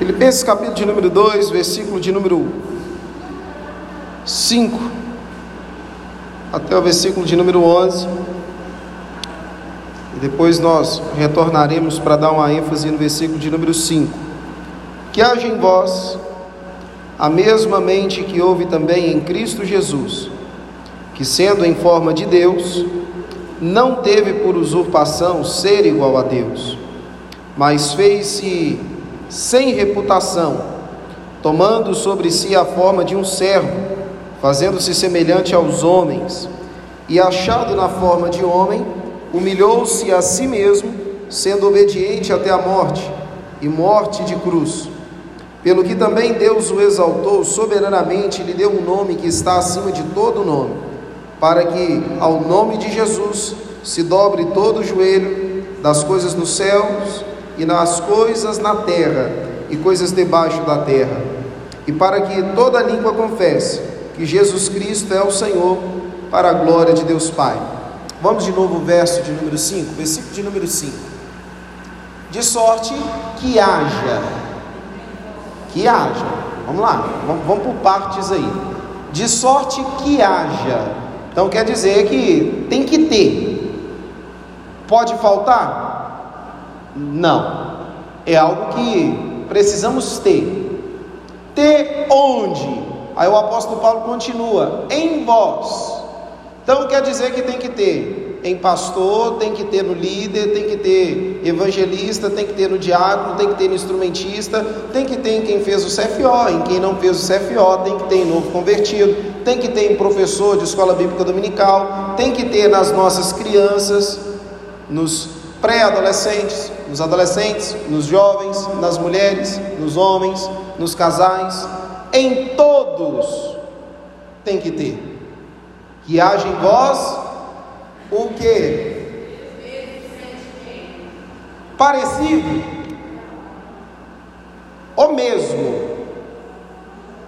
Filipenses capítulo de número 2, versículo de número 5 até o versículo de número 11. E depois nós retornaremos para dar uma ênfase no versículo de número 5. Que haja em vós a mesma mente que houve também em Cristo Jesus, que sendo em forma de Deus, não teve por usurpação ser igual a Deus, mas fez-se sem reputação, tomando sobre si a forma de um servo, fazendo-se semelhante aos homens, e achado na forma de homem, humilhou-se a si mesmo, sendo obediente até a morte, e morte de cruz. Pelo que também Deus o exaltou soberanamente, lhe deu um nome que está acima de todo nome, para que ao nome de Jesus se dobre todo o joelho das coisas nos céus e nas coisas na terra e coisas debaixo da terra, e para que toda língua confesse que Jesus Cristo é o Senhor, para a glória de Deus Pai. Vamos de novo ao verso de número 5, versículo de número 5. De sorte que haja que haja. Vamos lá, vamos, vamos por partes aí. De sorte que haja. Então quer dizer que tem que ter. Pode faltar? Não. É algo que precisamos ter. Ter onde? Aí o apóstolo Paulo continua: em vós. Então quer dizer que tem que ter em pastor, tem que ter no líder, tem que ter evangelista, tem que ter no diácono, tem que ter no instrumentista, tem que ter em quem fez o CFO, em quem não fez o CFO, tem que ter em novo convertido, tem que ter em professor de escola bíblica dominical, tem que ter nas nossas crianças, nos pré-adolescentes, nos adolescentes, nos jovens, nas mulheres, nos homens, nos casais, em todos tem que ter. Que haja em vós o que? Parecido. O mesmo.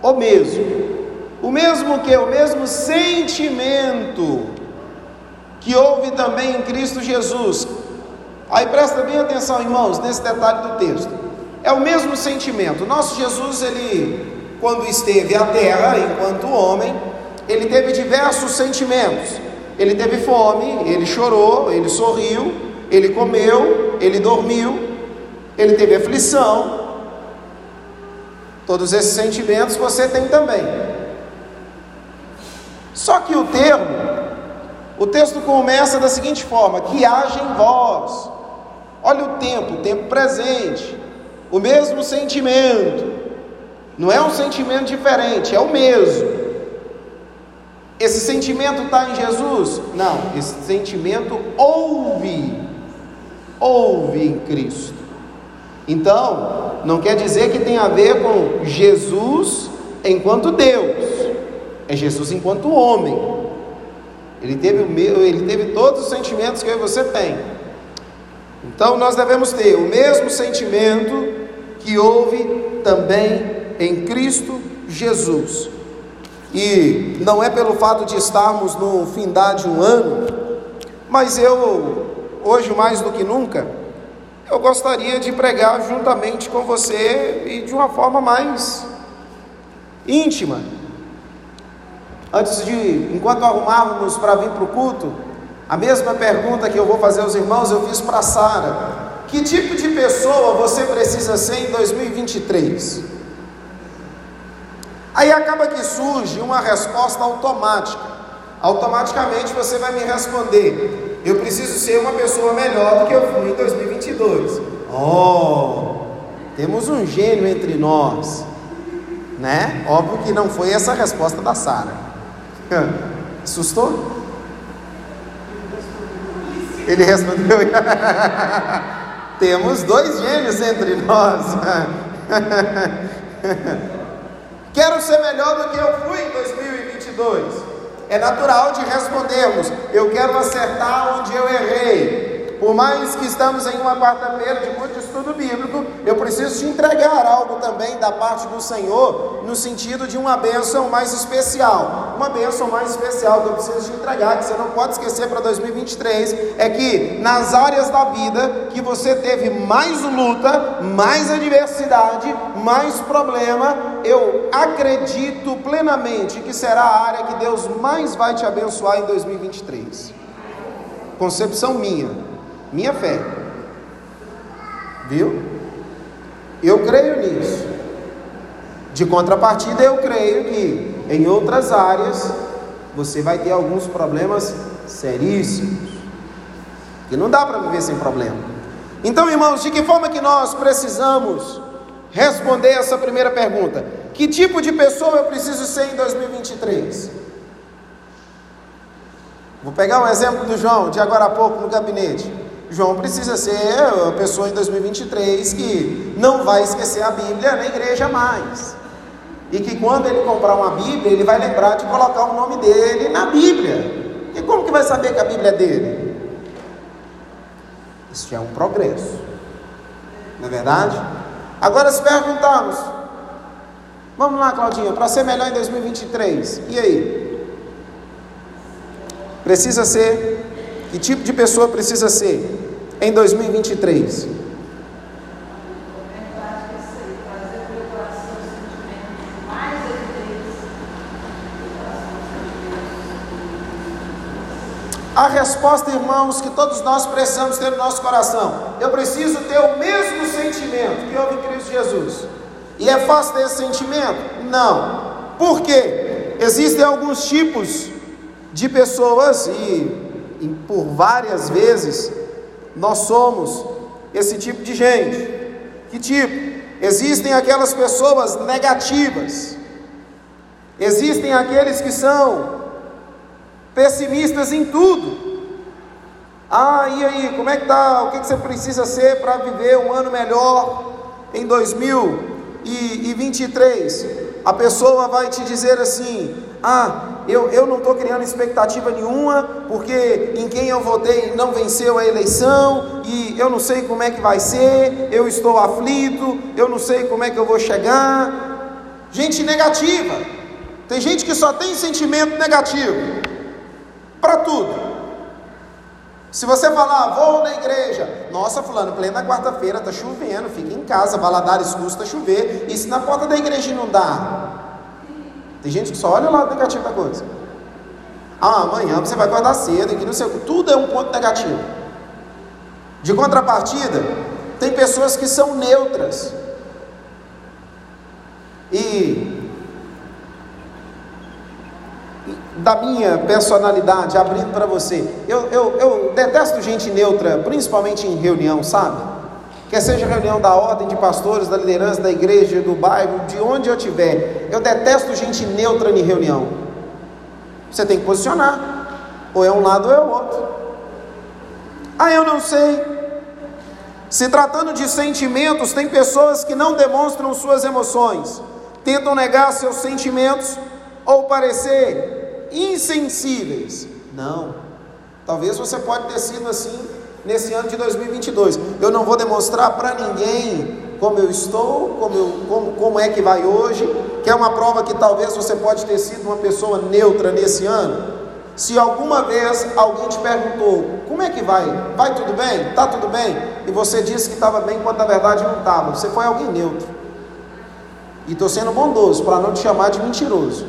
O mesmo. O mesmo que? O mesmo sentimento que houve também em Cristo Jesus. Aí presta bem atenção, irmãos, nesse detalhe do texto. É o mesmo sentimento. Nosso Jesus, ele, quando esteve à terra, enquanto homem, ele teve diversos sentimentos. Ele teve fome, ele chorou, ele sorriu, ele comeu, ele dormiu, ele teve aflição. Todos esses sentimentos você tem também. Só que o termo, o texto começa da seguinte forma: que haja em vós. Olha o tempo, o tempo presente, o mesmo sentimento. Não é um sentimento diferente, é o mesmo. Esse sentimento está em Jesus? Não, esse sentimento houve, houve em Cristo. Então, não quer dizer que tem a ver com Jesus enquanto Deus, é Jesus enquanto homem. Ele teve, ele teve todos os sentimentos que eu e você tem. Então, nós devemos ter o mesmo sentimento que houve também em Cristo Jesus. E não é pelo fato de estarmos no findar de um ano, mas eu, hoje mais do que nunca, eu gostaria de pregar juntamente com você e de uma forma mais íntima. Antes de, enquanto arrumávamos para vir para o culto, a mesma pergunta que eu vou fazer aos irmãos eu fiz para Sara: Que tipo de pessoa você precisa ser em 2023? Aí acaba que surge uma resposta automática. Automaticamente você vai me responder: eu preciso ser uma pessoa melhor do que eu fui em 2022. Oh, temos um gênio entre nós, né? Óbvio que não foi essa a resposta da Sara. Assustou? Ele respondeu: Temos dois gênios entre nós. Quero ser melhor do que eu fui em 2022. É natural de respondermos: eu quero acertar onde eu errei. Por mais que estamos em uma quarta-feira de muito estudo bíblico, eu preciso te entregar algo também da parte do Senhor, no sentido de uma bênção mais especial. Uma bênção mais especial que eu preciso te entregar, que você não pode esquecer para 2023, é que nas áreas da vida que você teve mais luta, mais adversidade, mais problema, eu acredito plenamente que será a área que Deus mais vai te abençoar em 2023. Concepção minha, minha fé. Viu? Eu creio nisso. De contrapartida, eu creio que em outras áreas você vai ter alguns problemas seríssimos. Que não dá para viver sem problema. Então, irmãos, de que forma que nós precisamos responder essa primeira pergunta? Que tipo de pessoa eu preciso ser em 2023? Vou pegar um exemplo do João, de agora a pouco no gabinete. João precisa ser a pessoa em 2023 que não vai esquecer a Bíblia na igreja mais. E que quando ele comprar uma Bíblia, ele vai lembrar de colocar o nome dele na Bíblia. E como que vai saber que a Bíblia é dele? Isso já é um progresso. Não é verdade? Agora, se perguntarmos, vamos lá, Claudinha, para ser melhor em 2023, e aí? Precisa ser? Que tipo de pessoa precisa ser? Em 2023? A resposta, irmãos, que todos nós precisamos ter no nosso coração. Eu preciso ter o mesmo sentimento que houve em Cristo Jesus. E é fácil ter esse sentimento? Não. Por quê? Existem alguns tipos de pessoas, e, e por várias vezes nós somos esse tipo de gente. Que tipo? Existem aquelas pessoas negativas. Existem aqueles que são pessimistas em tudo. Ah, e aí, como é que tá? O que, que você precisa ser para viver um ano melhor em 2023? A pessoa vai te dizer assim: Ah, eu, eu não estou criando expectativa nenhuma, porque em quem eu votei não venceu a eleição, e eu não sei como é que vai ser, eu estou aflito, eu não sei como é que eu vou chegar. Gente negativa, tem gente que só tem sentimento negativo, para tudo. Se você falar, vou na igreja, nossa, fulano, plena quarta-feira, está chovendo, fica em casa, Valadares custa chover, e se na porta da igreja não dá? Tem gente que só olha o lado negativo da coisa. Ah, amanhã você vai acordar cedo, que não sei, tudo é um ponto negativo. De contrapartida, tem pessoas que são neutras. E da minha personalidade, abrindo para você, eu, eu, eu detesto gente neutra, principalmente em reunião, sabe? Quer seja reunião da ordem de pastores, da liderança da igreja, do bairro, de onde eu estiver. Eu detesto gente neutra em reunião. Você tem que posicionar, ou é um lado ou é o outro. Ah, eu não sei. Se tratando de sentimentos, tem pessoas que não demonstram suas emoções, tentam negar seus sentimentos ou parecer insensíveis. Não. Talvez você pode ter sido assim nesse ano de 2022. Eu não vou demonstrar para ninguém como eu estou, como, eu, como, como é que vai hoje, que é uma prova que talvez você pode ter sido uma pessoa neutra nesse ano. Se alguma vez alguém te perguntou, como é que vai? Vai tudo bem? Está tudo bem? E você disse que estava bem, quando na verdade não estava. Você foi alguém neutro. E estou sendo bondoso para não te chamar de mentiroso.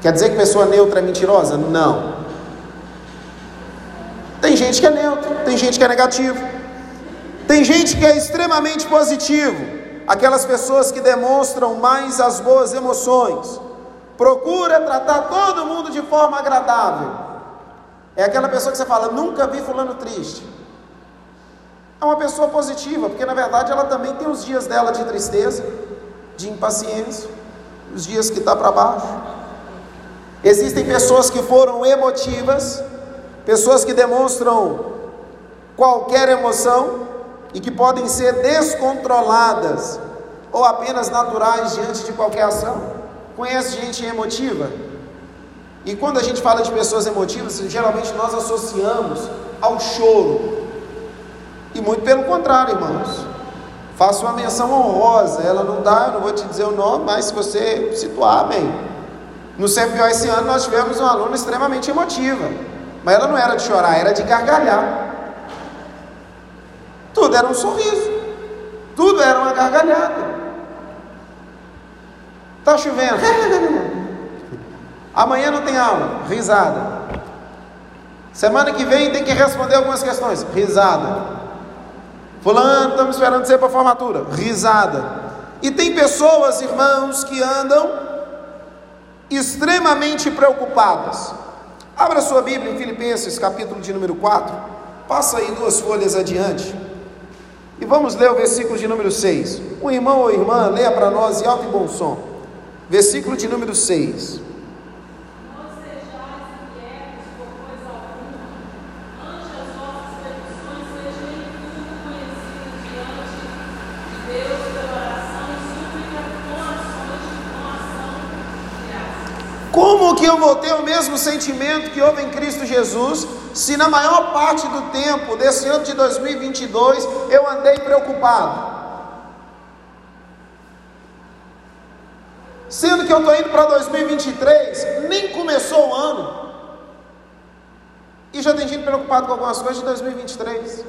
Quer dizer que pessoa neutra é mentirosa? Não. Tem gente que é neutro, tem gente que é negativo, tem gente que é extremamente positivo, aquelas pessoas que demonstram mais as boas emoções, procura tratar todo mundo de forma agradável. É aquela pessoa que você fala, nunca vi fulano triste. É uma pessoa positiva, porque na verdade ela também tem os dias dela de tristeza, de impaciência, os dias que está para baixo. Existem pessoas que foram emotivas, pessoas que demonstram qualquer emoção e que podem ser descontroladas ou apenas naturais diante de qualquer ação. Conhece gente emotiva? E quando a gente fala de pessoas emotivas, geralmente nós associamos ao choro. E muito pelo contrário, irmãos. Faço uma menção honrosa, ela não dá, eu não vou te dizer o nome, mas se você situar, bem. No CFO esse ano nós tivemos uma aluna extremamente emotiva. Mas ela não era de chorar, era de gargalhar. Tudo era um sorriso. Tudo era uma gargalhada. Está chovendo. Amanhã não tem aula. Risada. Semana que vem tem que responder algumas questões. Risada. Fulano, estamos esperando você para a formatura. Risada. E tem pessoas, irmãos, que andam extremamente preocupadas. Abra sua Bíblia em Filipenses, capítulo de número 4. Passa aí duas folhas adiante. E vamos ler o versículo de número 6. O irmão ou irmã, leia para nós em alto e bom som. Versículo de número 6. Como que eu vou ter o mesmo sentimento que houve em Cristo Jesus, se na maior parte do tempo desse ano de 2022 eu andei preocupado? Sendo que eu estou indo para 2023, nem começou o ano, e já tem gente preocupado com algumas coisas de 2023.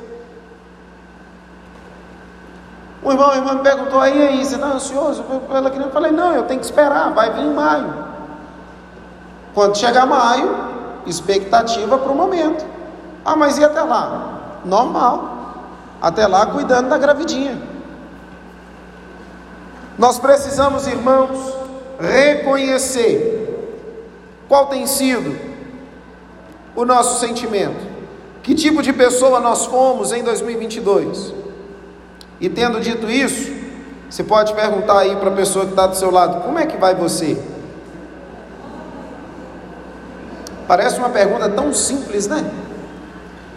O irmão, o irmão me perguntou, aí, aí, você está ansioso? Eu falei, não, eu tenho que esperar, vai vir em maio. Quando chegar maio, expectativa para o momento. Ah, mas e até lá? Normal. Até lá, cuidando da gravidinha. Nós precisamos, irmãos, reconhecer qual tem sido o nosso sentimento. Que tipo de pessoa nós fomos em 2022? E tendo dito isso, você pode perguntar aí para a pessoa que está do seu lado: como é que vai você? Parece uma pergunta tão simples, né?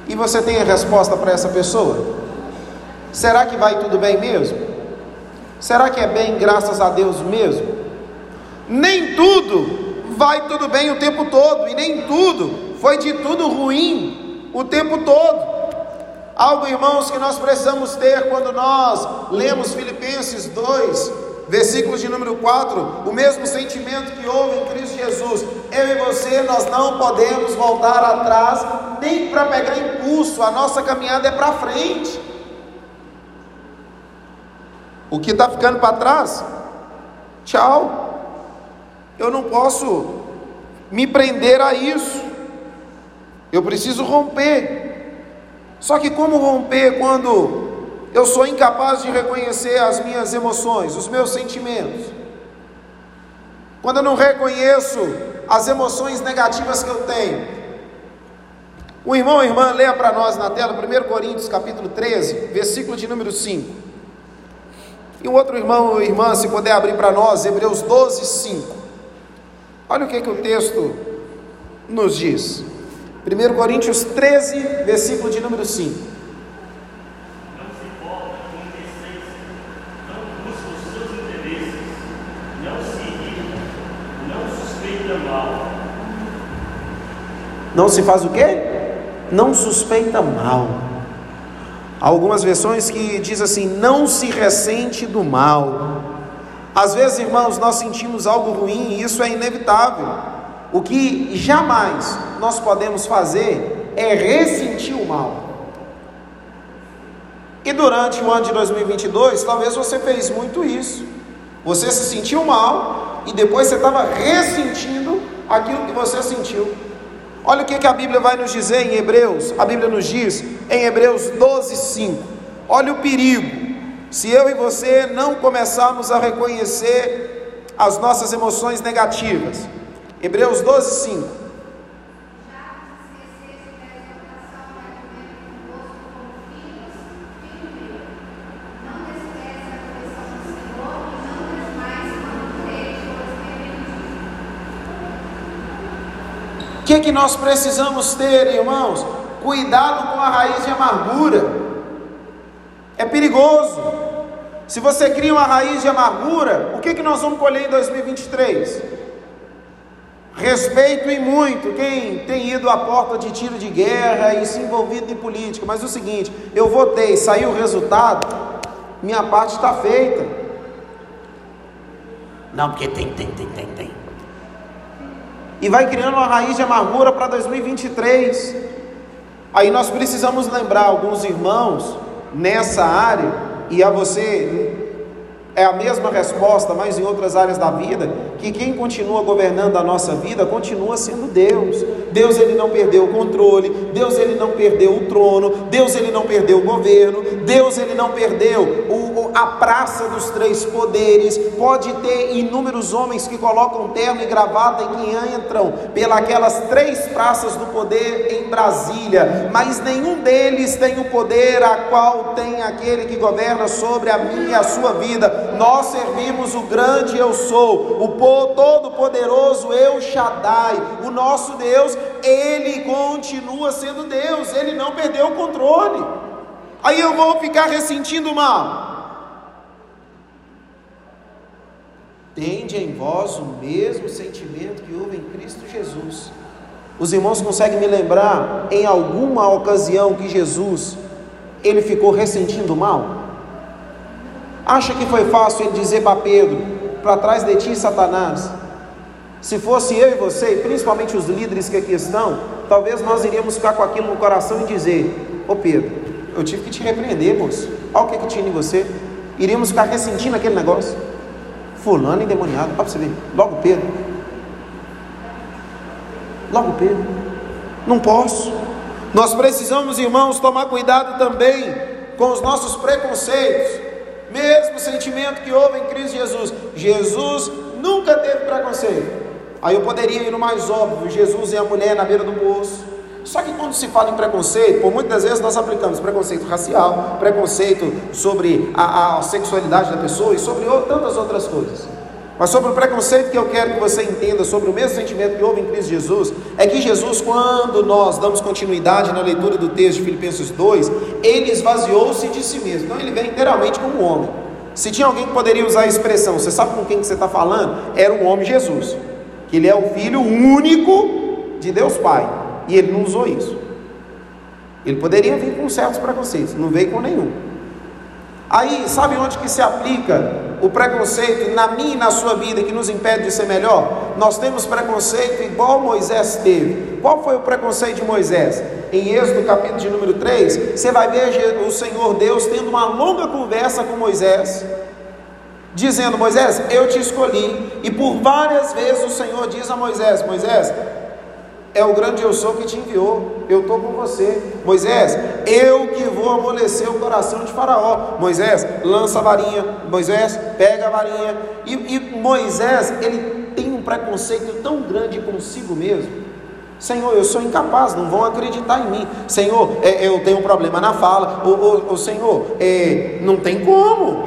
E você tem a resposta para essa pessoa? Será que vai tudo bem mesmo? Será que é bem graças a Deus mesmo? Nem tudo vai tudo bem o tempo todo, e nem tudo foi de tudo ruim o tempo todo. Algo, irmãos, que nós precisamos ter quando nós lemos Filipenses 2, versículos de número 4, o mesmo sentimento que houve em Cristo Jesus. Eu e você, nós não podemos voltar atrás, nem para pegar impulso, a nossa caminhada é para frente. O que está ficando para trás, tchau. Eu não posso me prender a isso. Eu preciso romper. Só que como romper quando eu sou incapaz de reconhecer as minhas emoções, os meus sentimentos. Quando eu não reconheço as emoções negativas que eu tenho. O irmão e irmã leia para nós na tela 1 Coríntios capítulo 13, versículo de número 5. E o outro irmão ou irmã, se puder abrir para nós, Hebreus 12, 5. Olha o que, que o texto nos diz. 1 Coríntios 13, versículo de número 5. Não se faz o quê? Não suspeita mal. algumas versões que diz assim: não se ressente do mal. Às vezes, irmãos, nós sentimos algo ruim e isso é inevitável. O que jamais nós podemos fazer é ressentir o mal. E durante o ano de 2022, talvez você fez muito isso. Você se sentiu mal e depois você estava ressentindo aquilo que você sentiu. Olha o que, a Bíblia vai nos dizer em Hebreus. A Bíblia nos diz em Hebreus 12, 5. Olha o perigo. Se eu e você não começarmos a reconhecer as nossas emoções negativas. Hebreus 12, 5. Que, que nós precisamos ter, irmãos? Cuidado com a raiz de amargura. É perigoso. Se você cria uma raiz de amargura, o que, que nós vamos colher em 2023? Respeito e muito quem tem ido à porta de tiro de guerra e se envolvido em política, mas é o seguinte: eu votei, saiu o resultado, minha parte está feita. Não, porque tem, tem, tem, tem, tem. E vai criando uma raiz de amargura para 2023. Aí nós precisamos lembrar alguns irmãos nessa área, e a você é a mesma resposta, mas em outras áreas da vida, que quem continua governando a nossa vida continua sendo Deus. Deus ele não perdeu o controle, Deus ele não perdeu o trono, Deus ele não perdeu o governo, Deus ele não perdeu o, a praça dos três poderes. Pode ter inúmeros homens que colocam terno e gravata e que entram pelas três praças do poder em Brasília, mas nenhum deles tem o poder a qual tem aquele que governa sobre a minha e a sua vida nós servimos o grande eu sou, o todo-poderoso Eu Shaddai, o nosso Deus, ele continua sendo Deus, ele não perdeu o controle. Aí eu vou ficar ressentindo mal. Tende em vós o mesmo sentimento que houve em Cristo Jesus. Os irmãos conseguem me lembrar em alguma ocasião que Jesus ele ficou ressentindo mal? Acha que foi fácil ele dizer para Pedro: para trás de ti, Satanás? Se fosse eu e você, e principalmente os líderes que aqui estão, talvez nós iríamos ficar com aquilo no coração e dizer: Ô oh Pedro, eu tive que te repreender, moço. Olha o que, que tinha em você. Iríamos ficar ressentindo aquele negócio. Fulano endemoniado. Olha para você ver. Logo Pedro. Logo Pedro. Não posso. Nós precisamos, irmãos, tomar cuidado também com os nossos preconceitos mesmo sentimento que houve em Cristo Jesus. Jesus nunca teve preconceito. Aí eu poderia ir no mais óbvio: Jesus e a mulher na beira do poço. Só que quando se fala em preconceito, por muitas vezes nós aplicamos preconceito racial, preconceito sobre a, a sexualidade da pessoa e sobre tantas outras coisas. Mas sobre o preconceito que eu quero que você entenda sobre o mesmo sentimento que houve em Cristo Jesus, é que Jesus, quando nós damos continuidade na leitura do texto de Filipenses 2, ele esvaziou-se de si mesmo. Então ele vem inteiramente como homem. Se tinha alguém que poderia usar a expressão, você sabe com quem que você está falando? Era o homem Jesus, que ele é o filho único de Deus Pai. E ele não usou isso. Ele poderia vir com certos preconceitos, não veio com nenhum. Aí, sabe onde que se aplica o preconceito na minha e na sua vida que nos impede de ser melhor? Nós temos preconceito igual Moisés teve. Qual foi o preconceito de Moisés? Em Êxodo capítulo de número 3, você vai ver o Senhor Deus tendo uma longa conversa com Moisés, dizendo: Moisés, eu te escolhi. E por várias vezes o Senhor diz a Moisés: Moisés, é o grande eu sou que te enviou. Eu estou com você. Moisés, eu que vou amolecer o coração de Faraó. Moisés, lança a varinha. Moisés, pega a varinha. E, e Moisés, ele tem um preconceito tão grande consigo mesmo. Senhor, eu sou incapaz, não vão acreditar em mim. Senhor, é, eu tenho um problema na fala. O, o, o Senhor, é, não tem como.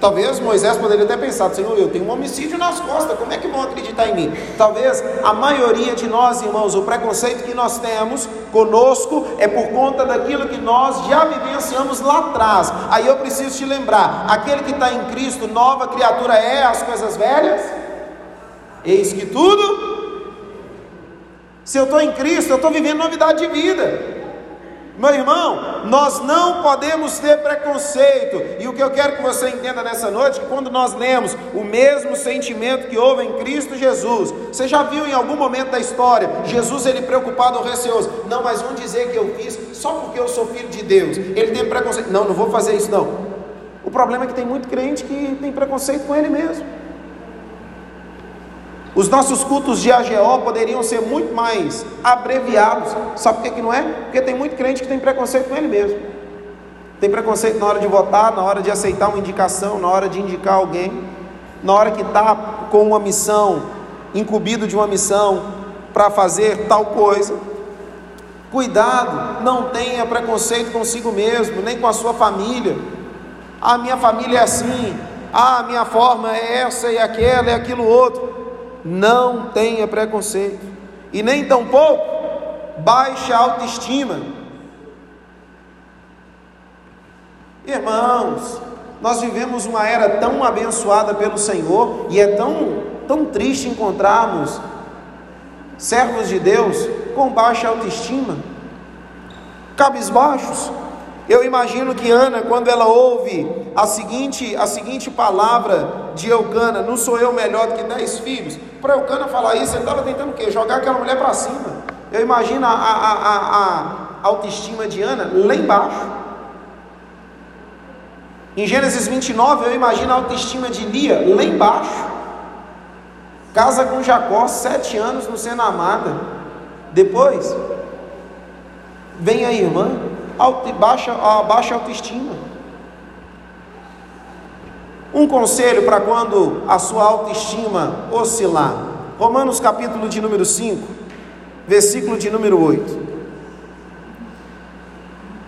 Talvez Moisés poderia ter pensado, Senhor, eu tenho um homicídio nas costas, como é que vão acreditar em mim? Talvez a maioria de nós, irmãos, o preconceito que nós temos conosco é por conta daquilo que nós já vivenciamos lá atrás. Aí eu preciso te lembrar: aquele que está em Cristo, nova criatura é as coisas velhas? Eis que tudo. Se eu estou em Cristo, eu estou vivendo novidade de vida. Meu irmão, nós não podemos ter preconceito, e o que eu quero que você entenda nessa noite, é que quando nós lemos o mesmo sentimento que houve em Cristo Jesus, você já viu em algum momento da história, Jesus ele preocupado ou receoso, não, mas vão dizer que eu fiz só porque eu sou filho de Deus, ele tem preconceito, não, não vou fazer isso não. O problema é que tem muito crente que tem preconceito com ele mesmo. Os nossos cultos de AGO poderiam ser muito mais abreviados. Sabe por que, que não é? Porque tem muito crente que tem preconceito com ele mesmo. Tem preconceito na hora de votar, na hora de aceitar uma indicação, na hora de indicar alguém, na hora que está com uma missão, incumbido de uma missão para fazer tal coisa. Cuidado, não tenha preconceito consigo mesmo, nem com a sua família. A minha família é assim, ah, a minha forma é essa e aquela e aquilo outro não tenha preconceito e nem tampouco baixa autoestima. Irmãos, nós vivemos uma era tão abençoada pelo Senhor e é tão, tão triste encontrarmos servos de Deus com baixa autoestima, cabisbaixos. Eu imagino que Ana, quando ela ouve a seguinte, a seguinte palavra de Eucana, não sou eu melhor do que dez filhos, para Eucana falar isso, ele estava tentando o quê? Jogar aquela mulher para cima. Eu imagino a, a, a, a autoestima de Ana lá embaixo. Em Gênesis 29, eu imagino a autoestima de Lia lá embaixo. Casa com Jacó, sete anos não sendo amada. Depois, vem a irmã, alto, baixa, a baixa autoestima. Um conselho para quando a sua autoestima oscilar. Romanos capítulo de número 5, versículo de número 8.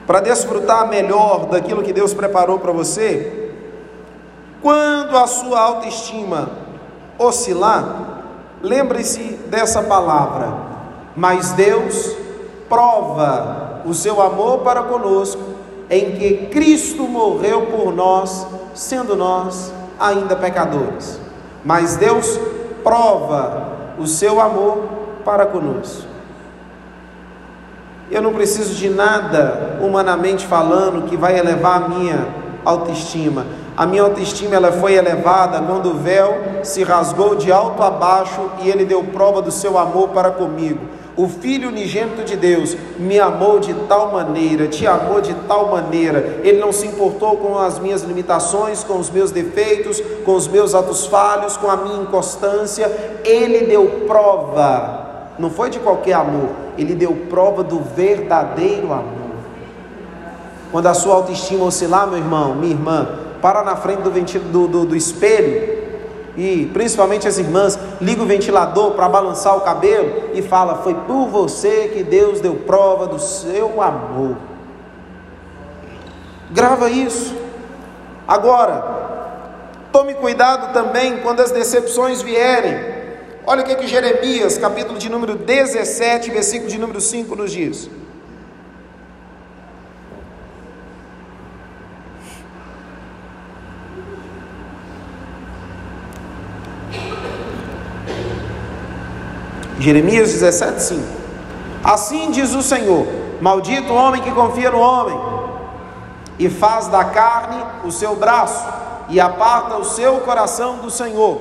Para desfrutar melhor daquilo que Deus preparou para você, quando a sua autoestima oscilar, lembre-se dessa palavra, mas Deus prova o seu amor para conosco em que Cristo morreu por nós, sendo nós ainda pecadores. Mas Deus prova o seu amor para conosco. Eu não preciso de nada, humanamente falando, que vai elevar a minha autoestima. A minha autoestima ela foi elevada quando o véu se rasgou de alto a baixo e ele deu prova do seu amor para comigo. O Filho unigênito de Deus me amou de tal maneira, te amou de tal maneira, ele não se importou com as minhas limitações, com os meus defeitos, com os meus atos falhos, com a minha inconstância, ele deu prova, não foi de qualquer amor, ele deu prova do verdadeiro amor. Quando a sua autoestima oscilar, meu irmão, minha irmã, para na frente do, do, do, do espelho e principalmente as irmãs, liga o ventilador para balançar o cabelo e fala: Foi por você que Deus deu prova do seu amor. Grava isso. Agora, tome cuidado também quando as decepções vierem. Olha o que, que Jeremias, capítulo de número 17, versículo de número 5, nos diz. Jeremias 17, 5. Assim diz o Senhor: Maldito o homem que confia no homem, e faz da carne o seu braço, e aparta o seu coração do Senhor.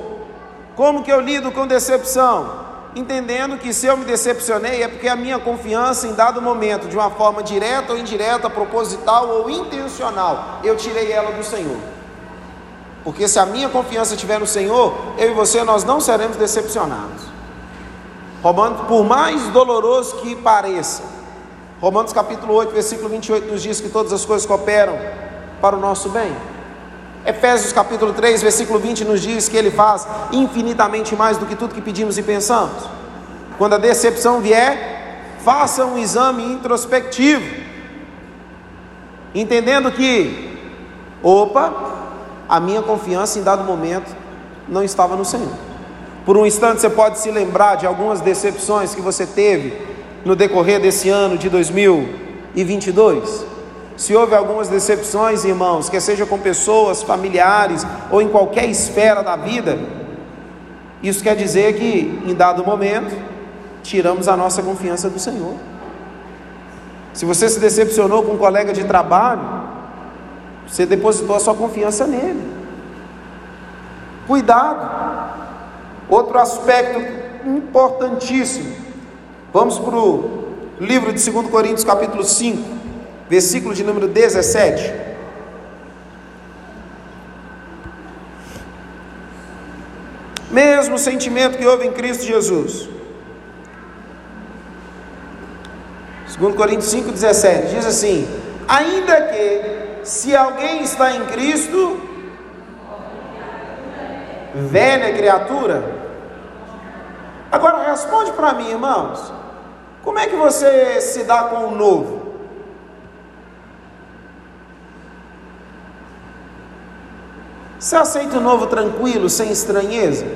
Como que eu lido com decepção? Entendendo que se eu me decepcionei é porque a minha confiança em dado momento, de uma forma direta ou indireta, proposital ou intencional, eu tirei ela do Senhor. Porque se a minha confiança estiver no Senhor, eu e você nós não seremos decepcionados. Romanos, por mais doloroso que pareça, Romanos capítulo 8, versículo 28 nos diz que todas as coisas cooperam para o nosso bem. Efésios capítulo 3, versículo 20 nos diz que ele faz infinitamente mais do que tudo que pedimos e pensamos. Quando a decepção vier, faça um exame introspectivo, entendendo que, opa, a minha confiança em dado momento não estava no Senhor. Por um instante você pode se lembrar de algumas decepções que você teve no decorrer desse ano de 2022. Se houve algumas decepções, irmãos, quer seja com pessoas, familiares ou em qualquer esfera da vida, isso quer dizer que em dado momento tiramos a nossa confiança do Senhor. Se você se decepcionou com um colega de trabalho, você depositou a sua confiança nele. Cuidado. Outro aspecto importantíssimo. Vamos para o livro de 2 Coríntios, capítulo 5, versículo de número 17. Mesmo sentimento que houve em Cristo Jesus. 2 Coríntios 5,17 diz assim: Ainda que se alguém está em Cristo, velha criatura, Agora responde para mim, irmãos. Como é que você se dá com o novo? Você aceita o novo tranquilo, sem estranheza?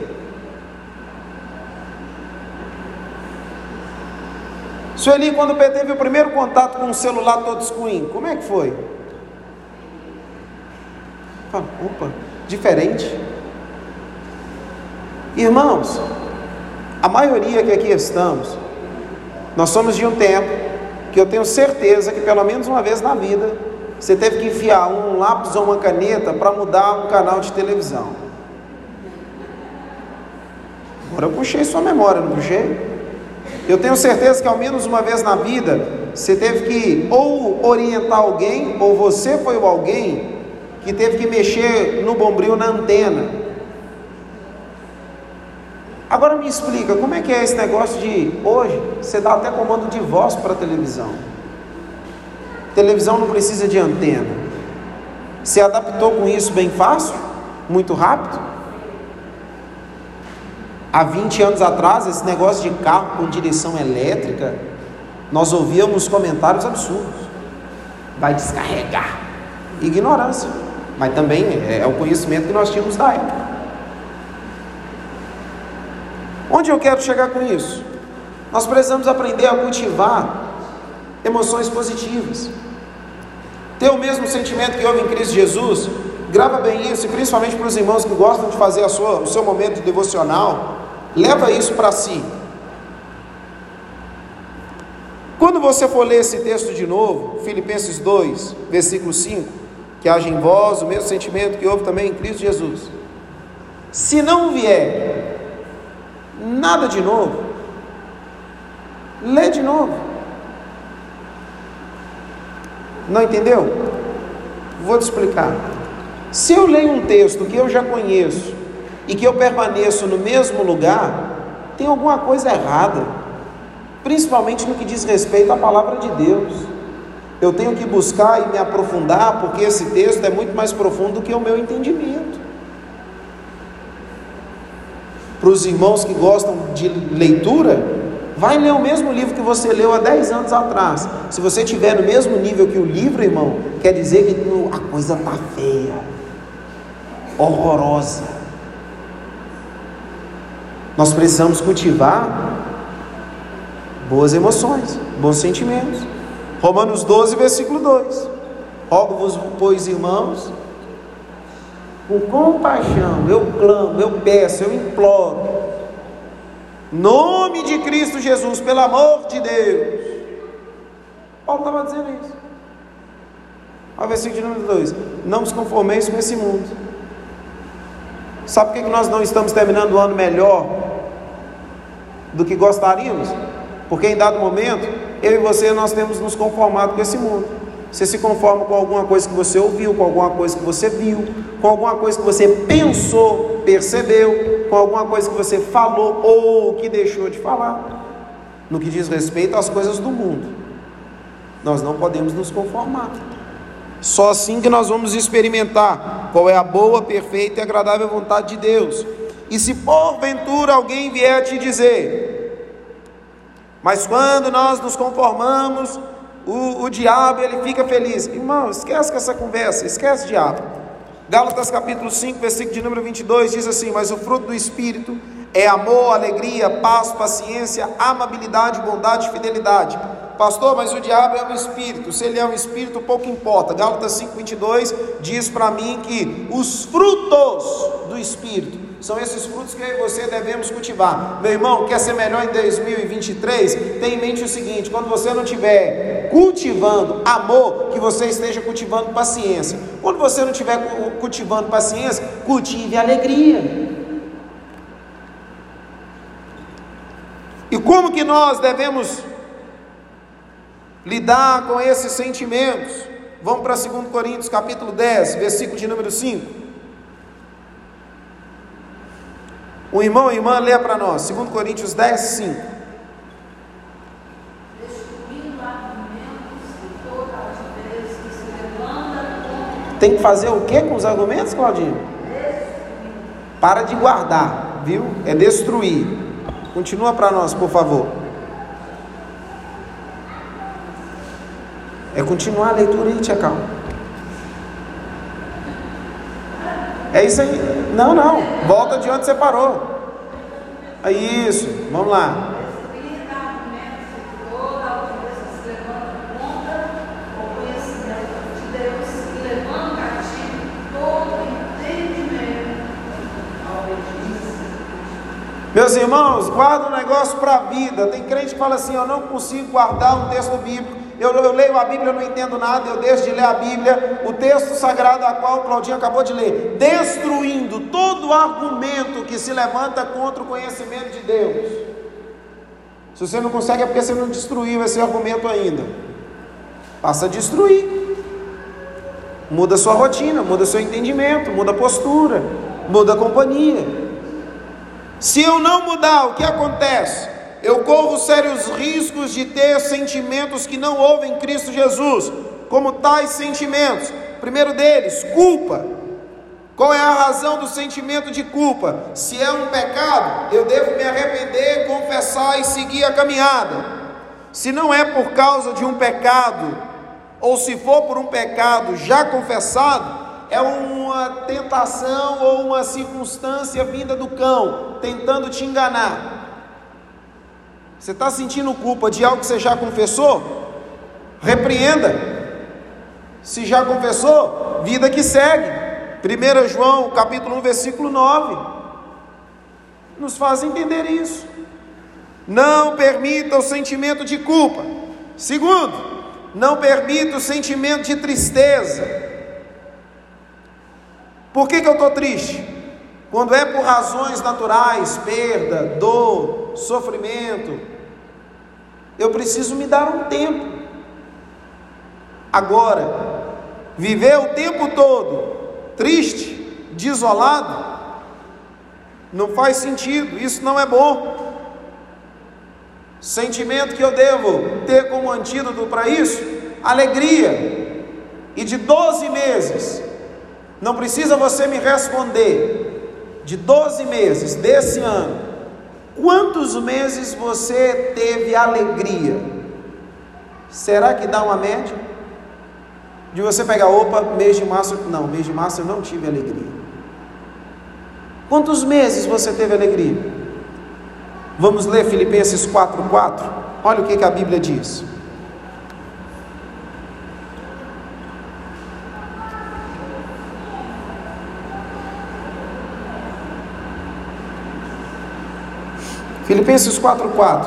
Sueli, quando teve o primeiro contato com o celular touchscreen, como é que foi? Opa, diferente. Irmãos, A maioria que aqui estamos, nós somos de um tempo que eu tenho certeza que pelo menos uma vez na vida você teve que enfiar um lápis ou uma caneta para mudar um canal de televisão. Agora eu puxei sua memória, não puxei? Eu tenho certeza que ao menos uma vez na vida você teve que ou orientar alguém, ou você foi o alguém que teve que mexer no bombril na antena. Agora me explica, como é que é esse negócio de hoje você dá até comando de voz para a televisão? Televisão não precisa de antena. Se adaptou com isso bem fácil? Muito rápido? Há 20 anos atrás, esse negócio de carro com direção elétrica, nós ouvíamos comentários absurdos. Vai descarregar. Ignorância. Mas também é, é o conhecimento que nós tínhamos da época. Onde eu quero chegar com isso? Nós precisamos aprender a cultivar emoções positivas. Ter o mesmo sentimento que houve em Cristo Jesus, grava bem isso, e principalmente para os irmãos que gostam de fazer a sua, o seu momento devocional, leva isso para si. Quando você for ler esse texto de novo, Filipenses 2, versículo 5, que haja em vós o mesmo sentimento que houve também em Cristo Jesus. Se não vier nada de novo, lê de novo. Não entendeu? Vou te explicar. Se eu leio um texto que eu já conheço e que eu permaneço no mesmo lugar, tem alguma coisa errada, principalmente no que diz respeito à palavra de Deus. Eu tenho que buscar e me aprofundar, porque esse texto é muito mais profundo do que o meu entendimento. Para os irmãos que gostam de leitura, Vai ler o mesmo livro que você leu há 10 anos atrás. Se você tiver no mesmo nível que o livro, irmão, quer dizer que a coisa está feia, horrorosa. Nós precisamos cultivar boas emoções, bons sentimentos. Romanos 12, versículo 2. Rogo-vos, pois, irmãos, com compaixão, eu clamo, eu peço, eu imploro, Nome de Cristo Jesus, pelo amor de Deus. Paulo estava dizendo isso. Olha o versículo de número 2: Não vos conformeis com esse mundo. Sabe por que nós não estamos terminando o ano melhor do que gostaríamos? Porque em dado momento, eu e você nós temos nos conformado com esse mundo. Você se conforma com alguma coisa que você ouviu, com alguma coisa que você viu, com alguma coisa que você pensou, percebeu, com alguma coisa que você falou ou que deixou de falar, no que diz respeito às coisas do mundo. Nós não podemos nos conformar. Só assim que nós vamos experimentar qual é a boa, perfeita e agradável vontade de Deus. E se porventura alguém vier te dizer, mas quando nós nos conformamos o, o diabo ele fica feliz. Irmão, esquece com essa conversa, esquece diabo. Gálatas capítulo 5, versículo de número 22 diz assim: Mas o fruto do Espírito é amor, alegria, paz, paciência, amabilidade, bondade fidelidade. Pastor, mas o diabo é um espírito. Se ele é um espírito, pouco importa. Gálatas 5:22 diz para mim que os frutos do espírito são esses frutos que eu e você devemos cultivar. Meu irmão, quer ser melhor em 2023? Tenha em mente o seguinte: quando você não estiver cultivando amor, que você esteja cultivando paciência. Quando você não estiver cultivando paciência, cultive alegria. E como que nós devemos lidar com esses sentimentos? Vamos para 2 Coríntios capítulo 10, versículo de número 5. O irmão e irmã lê para nós, 2 Coríntios 10, 5. Tem que fazer o que com os argumentos, Claudinho? Para de guardar, viu? É destruir. Continua para nós, por favor. É continuar a leitura aí, Tia É isso aí. Não, não. Volta de onde você parou. É isso. Vamos lá. Meus irmãos, guarda um negócio para a vida. Tem crente que fala assim: Eu não consigo guardar um texto bíblico. Eu, eu, leio a Bíblia, eu não entendo nada, eu deixo de ler a Bíblia, o texto sagrado a qual Claudinho acabou de ler, destruindo todo argumento que se levanta contra o conhecimento de Deus. Se você não consegue, é porque você não destruiu esse argumento ainda. Passa a destruir. Muda sua rotina, muda seu entendimento, muda a postura, muda a companhia. Se eu não mudar, o que acontece? Eu corro sérios riscos de ter sentimentos que não ouvem Cristo Jesus, como tais sentimentos. Primeiro deles, culpa. Qual é a razão do sentimento de culpa? Se é um pecado, eu devo me arrepender, confessar e seguir a caminhada. Se não é por causa de um pecado, ou se for por um pecado já confessado, é uma tentação ou uma circunstância vinda do cão, tentando te enganar. Você está sentindo culpa de algo que você já confessou? Repreenda. Se já confessou, vida que segue. 1 João capítulo 1, versículo 9. Nos faz entender isso. Não permita o sentimento de culpa. Segundo, não permita o sentimento de tristeza. Por que, que eu estou triste? Quando é por razões naturais, perda, dor, sofrimento, eu preciso me dar um tempo. Agora, viver o tempo todo triste, desolado, não faz sentido, isso não é bom. Sentimento que eu devo ter como antídoto para isso? Alegria. E de 12 meses, não precisa você me responder, de 12 meses desse ano, quantos meses você teve alegria? Será que dá uma média? De você pegar, opa, mês de março, não, mês de março eu não tive alegria. Quantos meses você teve alegria? Vamos ler Filipenses 4:4. Olha o que, que a Bíblia diz. Filipenses 4:4.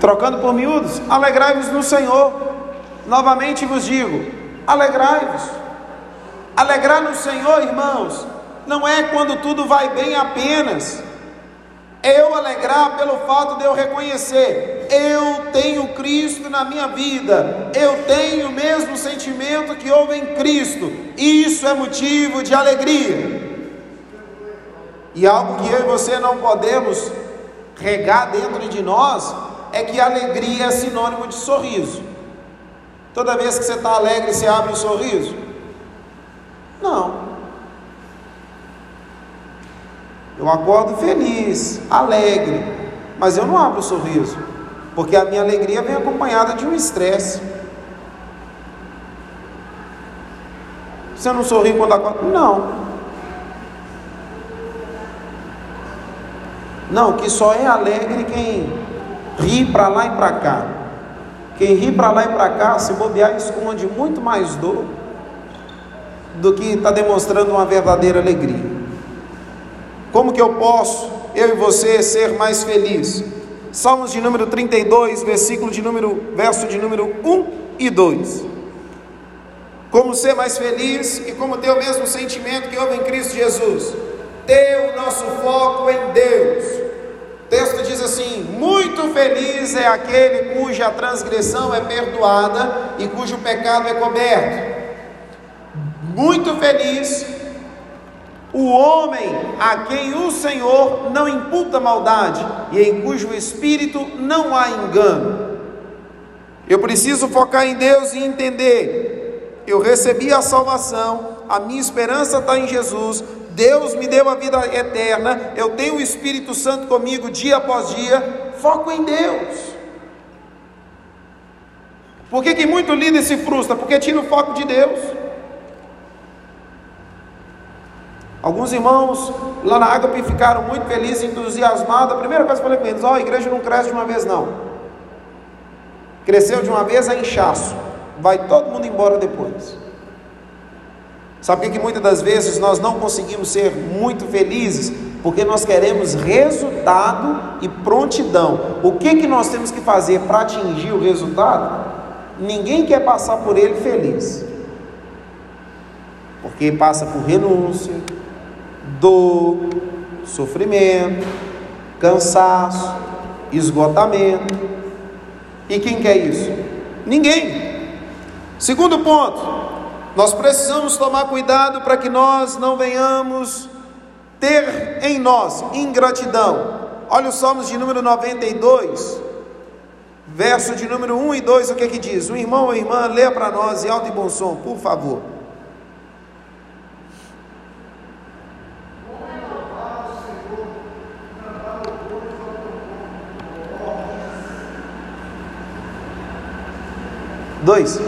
Trocando por miúdos, alegrai-vos no Senhor. Novamente vos digo, alegrai-vos. Alegrar no Senhor, irmãos, não é quando tudo vai bem apenas. Eu alegrar pelo fato de eu reconhecer, eu tenho Cristo na minha vida, eu tenho o mesmo sentimento que houve em Cristo, isso é motivo de alegria. E algo que eu e você não podemos regar dentro de nós é que alegria é sinônimo de sorriso. Toda vez que você está alegre, você abre um sorriso. Não. Eu acordo feliz, alegre, mas eu não abro o sorriso, porque a minha alegria vem acompanhada de um estresse. Você não sorri quando acorda? Não. Não, que só é alegre quem ri para lá e para cá. Quem ri para lá e para cá, se bobear, esconde muito mais dor do que está demonstrando uma verdadeira alegria. Como que eu posso, eu e você, ser mais feliz? Salmos de número 32, versículo de número, verso de número 1 e 2. Como ser mais feliz e como ter o mesmo sentimento que houve em Cristo Jesus. Ter o nosso foco em Deus. O texto diz assim: Muito feliz é aquele cuja transgressão é perdoada e cujo pecado é coberto muito feliz o homem a quem o Senhor não imputa maldade e em cujo espírito não há engano. Eu preciso focar em Deus e entender: eu recebi a salvação, a minha esperança está em Jesus, Deus me deu a vida eterna, eu tenho o Espírito Santo comigo dia após dia. Foco em Deus. Por que, que muito líder se frustra? Porque tira o foco de Deus. Alguns irmãos lá na Ágape ficaram muito felizes, entusiasmados. A primeira coisa que eu falei com eles: Ó, oh, a igreja não cresce de uma vez, não. Cresceu de uma vez é inchaço. Vai todo mundo embora depois. Sabe por que muitas das vezes nós não conseguimos ser muito felizes? Porque nós queremos resultado e prontidão. O que, que nós temos que fazer para atingir o resultado? Ninguém quer passar por ele feliz. Porque passa por renúncia, dor, sofrimento, cansaço, esgotamento. E quem quer isso? Ninguém. Segundo ponto, nós precisamos tomar cuidado para que nós não venhamos ter em nós ingratidão. Olha os Salmos de número 92, verso de número 1 e 2, o que é que diz? O irmão ou irmã, leia para nós em alto e bom som, por favor. Dois.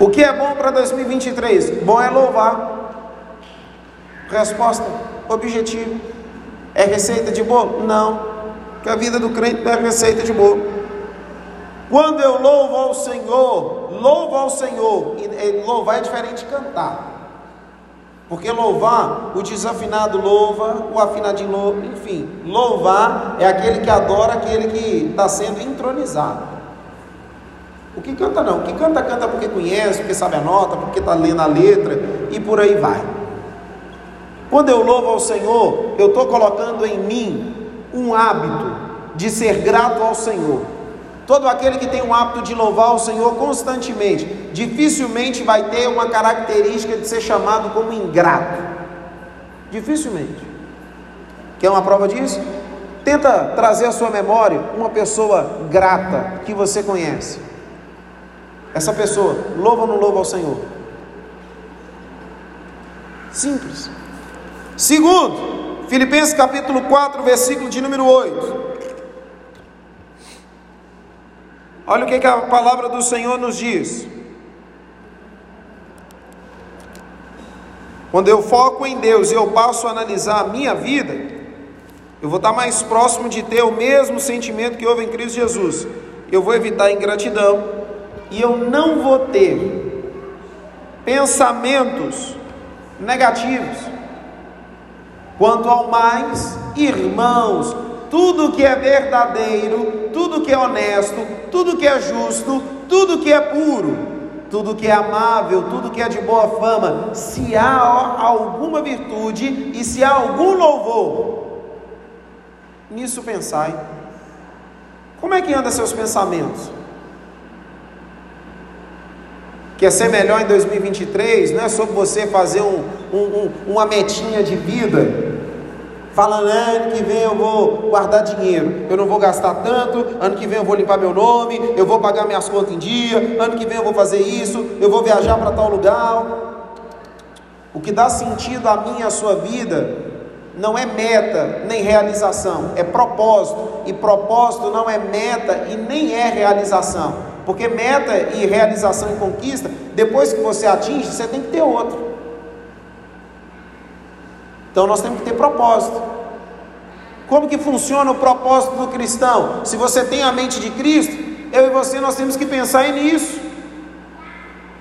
O que é bom para 2023? Bom é louvar. Resposta objetiva. É receita de bolo? Não. Que a vida do crente não é receita de bolo. Quando eu louvo ao Senhor, louvo ao Senhor, e louvar é diferente de cantar. Porque louvar, o desafinado louva, o afinadinho louva, enfim, louvar é aquele que adora aquele que está sendo entronizado. O que canta não, o que canta, canta porque conhece, porque sabe a nota, porque está lendo a letra e por aí vai. Quando eu louvo ao Senhor, eu estou colocando em mim um hábito de ser grato ao Senhor. Todo aquele que tem um hábito de louvar o Senhor constantemente, dificilmente vai ter uma característica de ser chamado como ingrato. Dificilmente. Quer uma prova disso? Tenta trazer à sua memória uma pessoa grata que você conhece. Essa pessoa, louva ou não louva ao Senhor? Simples. Segundo, Filipenses capítulo 4, versículo de número 8. Olha o que, que a palavra do Senhor nos diz. Quando eu foco em Deus e eu passo a analisar a minha vida, eu vou estar mais próximo de ter o mesmo sentimento que houve em Cristo Jesus. Eu vou evitar ingratidão e eu não vou ter pensamentos negativos. Quanto ao mais, irmãos, tudo que é verdadeiro, tudo que é honesto, tudo que é justo, tudo que é puro, tudo que é amável, tudo que é de boa fama, se há alguma virtude e se há algum louvor, nisso pensai. Como é que anda seus pensamentos? Quer ser melhor em 2023? Não é sobre você fazer um, um, um, uma metinha de vida falando, ano que vem eu vou guardar dinheiro, eu não vou gastar tanto, ano que vem eu vou limpar meu nome, eu vou pagar minhas contas em dia, ano que vem eu vou fazer isso, eu vou viajar para tal lugar. O que dá sentido à minha e à sua vida não é meta nem realização, é propósito, e propósito não é meta e nem é realização. Porque meta e realização e conquista, depois que você atinge, você tem que ter outro. Então nós temos que ter propósito. Como que funciona o propósito do cristão? Se você tem a mente de Cristo, eu e você nós temos que pensar nisso.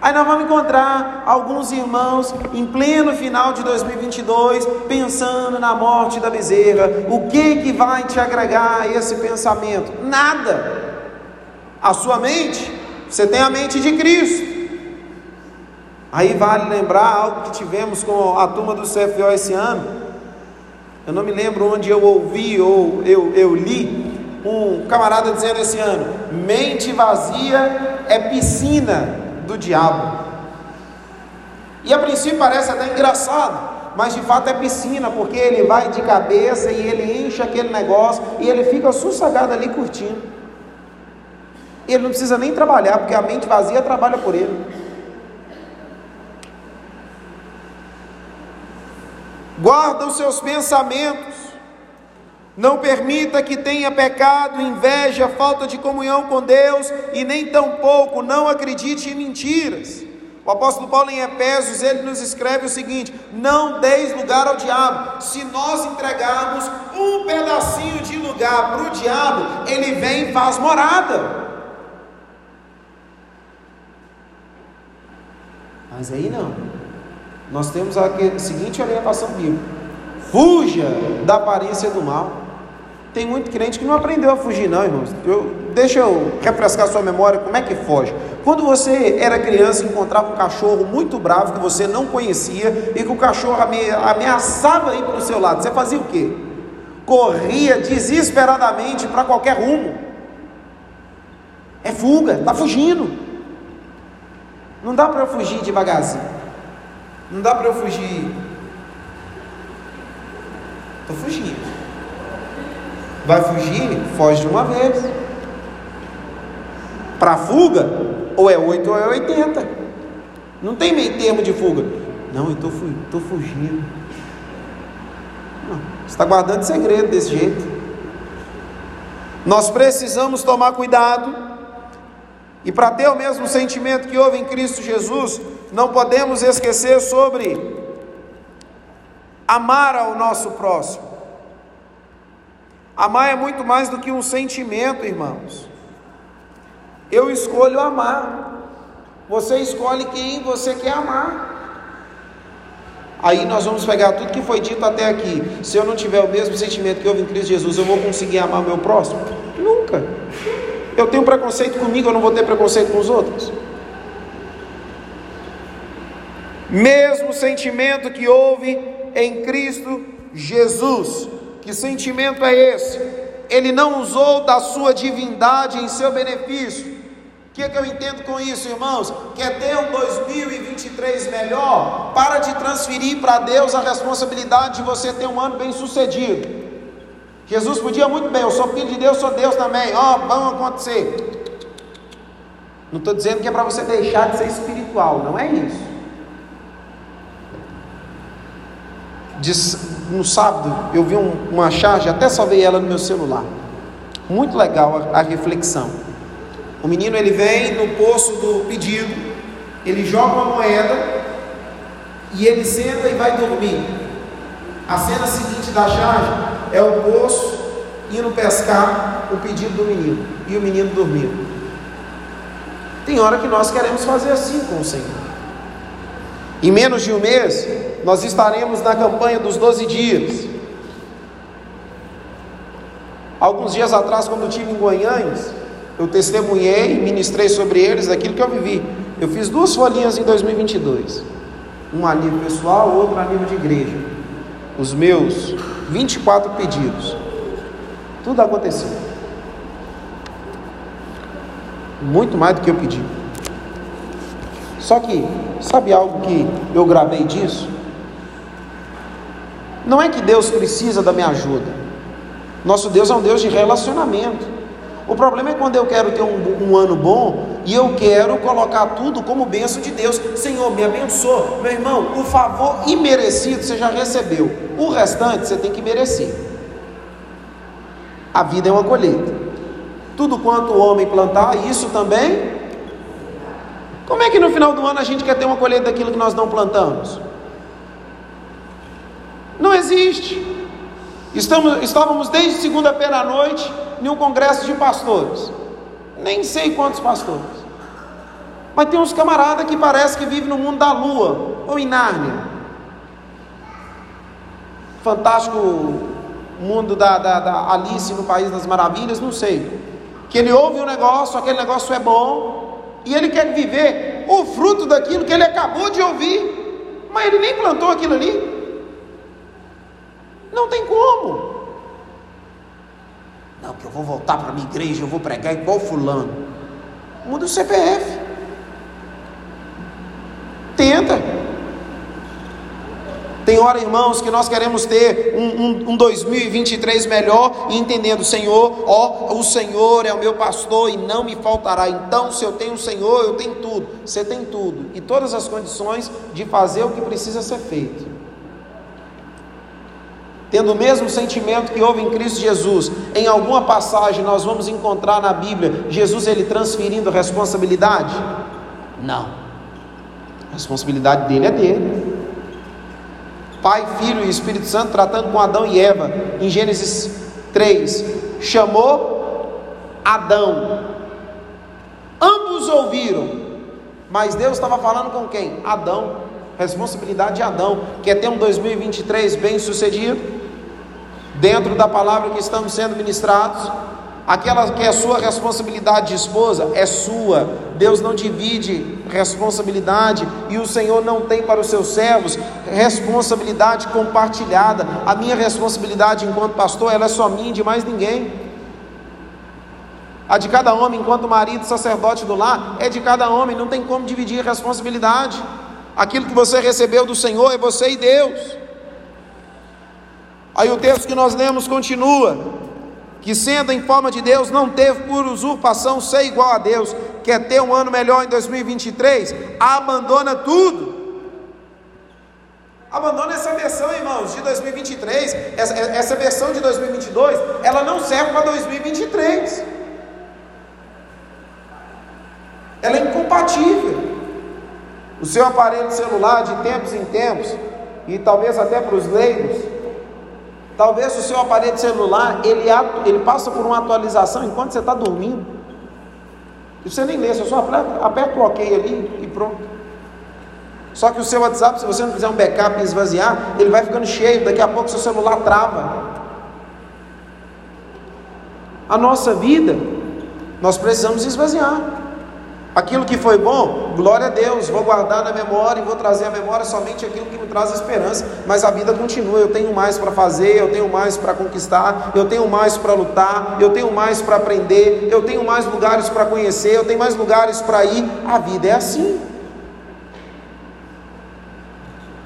Aí nós vamos encontrar alguns irmãos em pleno final de 2022 pensando na morte da bezerra. O que que vai te agregar esse pensamento? Nada. A sua mente, você tem a mente de Cristo. Aí vale lembrar algo que tivemos com a turma do CFO esse ano. Eu não me lembro onde eu ouvi ou eu, eu li um camarada dizendo esse ano: mente vazia é piscina do diabo. E a princípio parece até engraçado, mas de fato é piscina, porque ele vai de cabeça e ele enche aquele negócio e ele fica sossegado ali curtindo. Ele não precisa nem trabalhar, porque a mente vazia trabalha por ele. Guarda os seus pensamentos, não permita que tenha pecado, inveja, falta de comunhão com Deus e nem tampouco não acredite em mentiras. O apóstolo Paulo em Efésios, ele nos escreve o seguinte: não deis lugar ao diabo. Se nós entregarmos um pedacinho de lugar para o diabo, ele vem e faz morada. Mas aí não. Nós temos a seguinte orientação bíblica: fuja da aparência do mal. Tem muito crente que não aprendeu a fugir, não, irmãos. Eu, deixa eu refrescar sua memória, como é que foge? Quando você era criança encontrava um cachorro muito bravo que você não conhecia e que o cachorro ameaçava ir para o seu lado, você fazia o quê? Corria desesperadamente para qualquer rumo. É fuga, está fugindo. Não dá para fugir devagarzinho. Não dá para eu fugir. Estou fugindo. Vai fugir? Foge de uma vez. Para fuga, ou é 8 ou é 80. Não tem meio termo de fuga. Não, eu estou fugindo. Não, você está guardando segredo desse jeito. Nós precisamos tomar cuidado. E para ter o mesmo sentimento que houve em Cristo Jesus, não podemos esquecer sobre amar ao nosso próximo. Amar é muito mais do que um sentimento, irmãos. Eu escolho amar. Você escolhe quem você quer amar. Aí nós vamos pegar tudo que foi dito até aqui. Se eu não tiver o mesmo sentimento que houve em Cristo Jesus, eu vou conseguir amar o meu próximo? Nunca. Eu tenho preconceito comigo, eu não vou ter preconceito com os outros. Mesmo sentimento que houve em Cristo Jesus. Que sentimento é esse? Ele não usou da sua divindade em seu benefício. O que, é que eu entendo com isso, irmãos? Quer ter um 2023 melhor? Para de transferir para Deus a responsabilidade de você ter um ano bem sucedido. Jesus podia muito bem, eu sou filho de Deus, sou Deus também, ó, oh, vamos acontecer. Não estou dizendo que é para você deixar de ser espiritual, não é isso. No sábado eu vi um, uma charge, até salvei ela no meu celular. Muito legal a, a reflexão. O menino ele vem no poço do pedido, ele joga uma moeda e ele senta e vai dormir. A cena seguinte da charge é o poço indo pescar o pedido do menino e o menino dormindo. Tem hora que nós queremos fazer assim com o Senhor. Em menos de um mês, nós estaremos na campanha dos 12 dias. Alguns dias atrás, quando eu estive em Goiânia, eu testemunhei, ministrei sobre eles aquilo que eu vivi. Eu fiz duas folhinhas em 2022, uma a nível pessoal, outra a nível de igreja. Os meus 24 pedidos, tudo aconteceu. Muito mais do que eu pedi. Só que, sabe algo que eu gravei disso? Não é que Deus precisa da minha ajuda. Nosso Deus é um Deus de relacionamento. O problema é quando eu quero ter um, um, ano bom e eu quero colocar tudo como bênção de Deus. Senhor, me abençoa. Meu irmão, o favor imerecido você já recebeu. O restante você tem que merecer. A vida é uma colheita. Tudo quanto o homem plantar, isso também. Como é que no final do ano a gente quer ter uma colheita daquilo que nós não plantamos? Não existe. Estamos, estávamos desde segunda-feira à noite em um congresso de pastores. Nem sei quantos pastores. Mas tem uns camaradas que parece que vivem no mundo da lua ou em Nárnia. Fantástico mundo da, da, da Alice no País das Maravilhas, não sei. Que ele ouve um negócio, aquele negócio é bom, e ele quer viver o fruto daquilo que ele acabou de ouvir, mas ele nem plantou aquilo ali. Não tem como. Não, que eu vou voltar para a minha igreja, eu vou pregar igual fulano. Muda o CPF. Tenta. Tem hora, irmãos, que nós queremos ter um, um, um 2023 melhor e entendendo, Senhor, ó, o Senhor é o meu pastor e não me faltará. Então, se eu tenho o Senhor, eu tenho tudo. Você tem tudo e todas as condições de fazer o que precisa ser feito tendo o mesmo sentimento que houve em Cristo Jesus. Em alguma passagem nós vamos encontrar na Bíblia Jesus ele transferindo responsabilidade? Não. A responsabilidade dele é dele. Pai, Filho e Espírito Santo tratando com Adão e Eva em Gênesis 3. Chamou Adão. Ambos ouviram, mas Deus estava falando com quem? Adão. Responsabilidade de Adão. Quer ter um 2023 bem sucedido? Dentro da palavra que estamos sendo ministrados, aquela que é sua responsabilidade de esposa é sua. Deus não divide responsabilidade e o Senhor não tem para os seus servos responsabilidade compartilhada. A minha responsabilidade enquanto pastor, ela é só minha e de mais ninguém. A de cada homem enquanto marido, sacerdote do lar, é de cada homem, não tem como dividir responsabilidade. Aquilo que você recebeu do Senhor é você e Deus. Aí o texto que nós lemos continua: que sendo em forma de Deus, não teve por usurpação ser igual a Deus, quer ter um ano melhor em 2023, abandona tudo. Abandona essa versão, irmãos, de 2023. Essa, essa versão de 2022, ela não serve para 2023. Ela é incompatível. O seu aparelho celular, de tempos em tempos, e talvez até para os leigos, talvez o seu aparelho celular, ele, ele passa por uma atualização enquanto você está dormindo. E você nem lê, você só aperta, aperta o ok ali e pronto. Só que o seu WhatsApp, se você não fizer um backup e esvaziar, ele vai ficando cheio, daqui a pouco seu celular trava. A nossa vida, nós precisamos esvaziar. Aquilo que foi bom, glória a Deus, vou guardar na memória e vou trazer à memória somente aquilo que me traz esperança. Mas a vida continua, eu tenho mais para fazer, eu tenho mais para conquistar, eu tenho mais para lutar, eu tenho mais para aprender, eu tenho mais lugares para conhecer, eu tenho mais lugares para ir. A vida é assim.